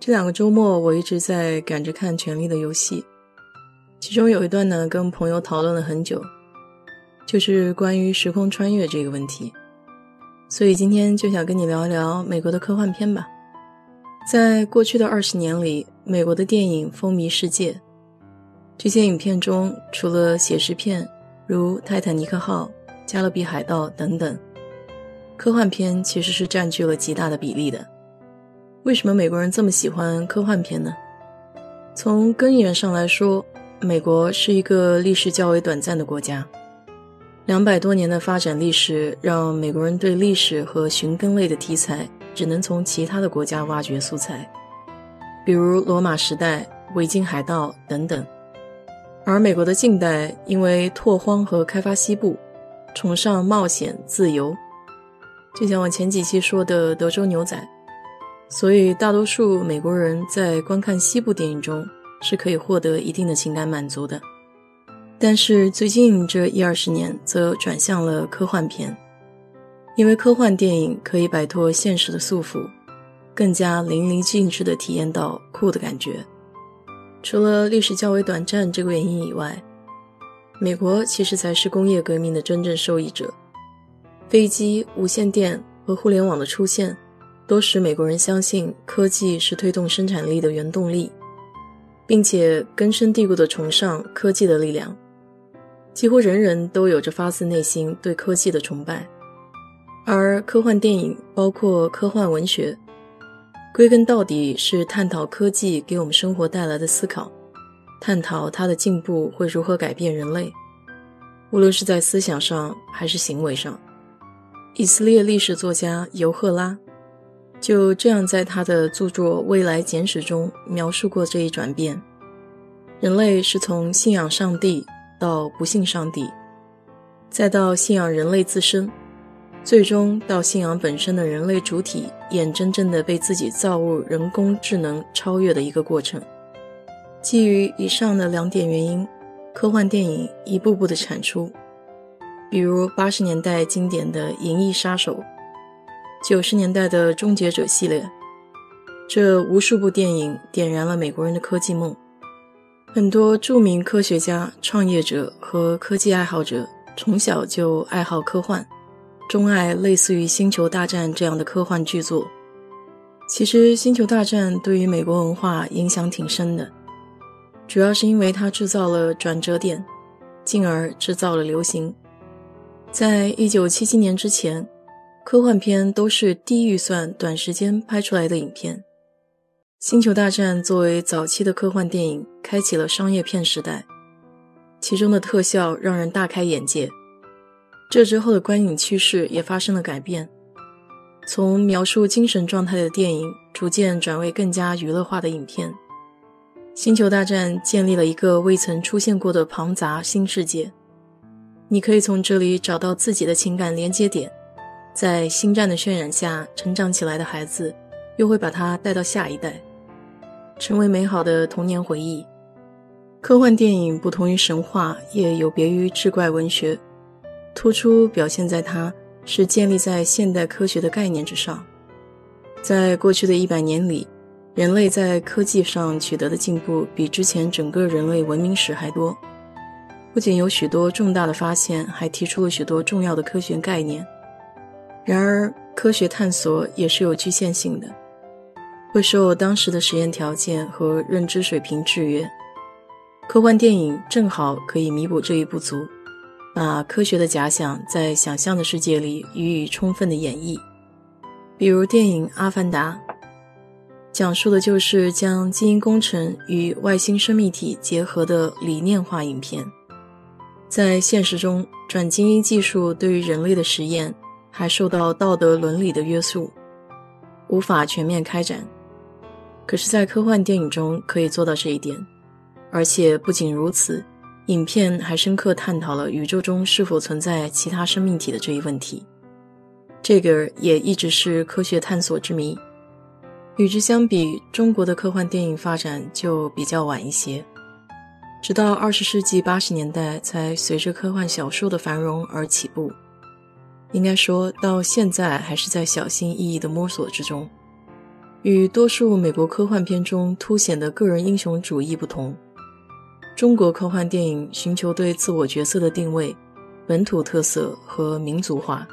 这两个周末，我一直在赶着看《权力的游戏》，其中有一段呢，跟朋友讨论了很久，就是关于时空穿越这个问题。所以今天就想跟你聊一聊美国的科幻片吧。在过去的二十年里，美国的电影风靡世界。这些影片中，除了写实片，如《泰坦尼克号》《加勒比海盗》等等。科幻片其实是占据了极大的比例的。为什么美国人这么喜欢科幻片呢？从根源上来说，美国是一个历史较为短暂的国家，两百多年的发展历史让美国人对历史和寻根类的题材只能从其他的国家挖掘素材，比如罗马时代、维京海盗等等。而美国的近代因为拓荒和开发西部，崇尚冒险自由。就像我前几期说的德州牛仔，所以大多数美国人在观看西部电影中是可以获得一定的情感满足的。但是最近这一二十年则转向了科幻片，因为科幻电影可以摆脱现实的束缚，更加淋漓尽致地体验到酷的感觉。除了历史较为短暂这个原因以外，美国其实才是工业革命的真正受益者。飞机、无线电和互联网的出现，都使美国人相信科技是推动生产力的原动力，并且根深蒂固地崇尚科技的力量。几乎人人都有着发自内心对科技的崇拜。而科幻电影，包括科幻文学，归根到底是探讨科技给我们生活带来的思考，探讨它的进步会如何改变人类，无论是在思想上还是行为上。以色列历史作家尤赫拉就这样在他的著作《未来简史》中描述过这一转变：人类是从信仰上帝到不信上帝，再到信仰人类自身，最终到信仰本身的人类主体眼睁睁地被自己造物人工智能超越的一个过程。基于以上的两点原因，科幻电影一步步的产出。比如八十年代经典的《银翼杀手》，九十年代的《终结者》系列，这无数部电影点燃了美国人的科技梦。很多著名科学家、创业者和科技爱好者从小就爱好科幻，钟爱类似于《星球大战》这样的科幻巨作。其实，《星球大战》对于美国文化影响挺深的，主要是因为它制造了转折点，进而制造了流行。在一九七七年之前，科幻片都是低预算、短时间拍出来的影片。《星球大战》作为早期的科幻电影，开启了商业片时代，其中的特效让人大开眼界。这之后的观影趋势也发生了改变，从描述精神状态的电影，逐渐转为更加娱乐化的影片。《星球大战》建立了一个未曾出现过的庞杂新世界。你可以从这里找到自己的情感连接点，在星战的渲染下成长起来的孩子，又会把它带到下一代，成为美好的童年回忆。科幻电影不同于神话，也有别于志怪文学，突出表现在它是建立在现代科学的概念之上。在过去的一百年里，人类在科技上取得的进步比之前整个人类文明史还多。不仅有许多重大的发现，还提出了许多重要的科学概念。然而，科学探索也是有局限性的，会受当时的实验条件和认知水平制约。科幻电影正好可以弥补这一不足，把科学的假想在想象的世界里予以充分的演绎。比如电影《阿凡达》，讲述的就是将基因工程与外星生命体结合的理念化影片。在现实中，转基因技术对于人类的实验还受到道德伦理的约束，无法全面开展。可是，在科幻电影中可以做到这一点，而且不仅如此，影片还深刻探讨了宇宙中是否存在其他生命体的这一问题。这个也一直是科学探索之谜。与之相比，中国的科幻电影发展就比较晚一些，直到二十世纪八十年代才随着科幻小说的繁荣而起步。应该说到现在，还是在小心翼翼的摸索之中。与多数美国科幻片中凸显的个人英雄主义不同，中国科幻电影寻求对自我角色的定位、本土特色和民族化。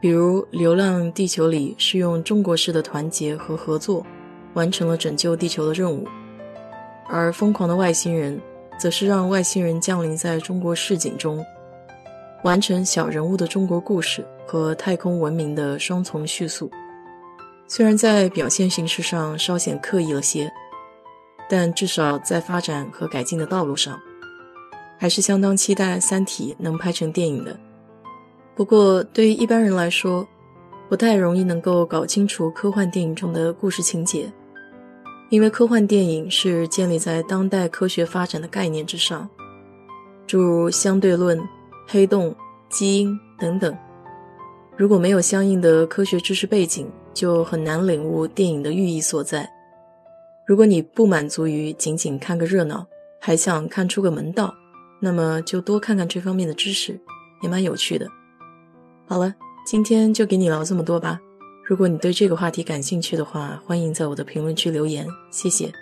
比如《流浪地球》里是用中国式的团结和合作，完成了拯救地球的任务；而《疯狂的外星人》则是让外星人降临在中国市井中，完成小人物的中国故事和太空文明的双重叙述。虽然在表现形式上稍显刻意了些，但至少在发展和改进的道路上，还是相当期待《三体》能拍成电影的。不过，对于一般人来说，不太容易能够搞清楚科幻电影中的故事情节，因为科幻电影是建立在当代科学发展的概念之上，诸如相对论、黑洞、基因等等。如果没有相应的科学知识背景，就很难领悟电影的寓意所在。如果你不满足于仅仅看个热闹，还想看出个门道，那么就多看看这方面的知识，也蛮有趣的。好了，今天就给你聊这么多吧。如果你对这个话题感兴趣的话，欢迎在我的评论区留言，谢谢。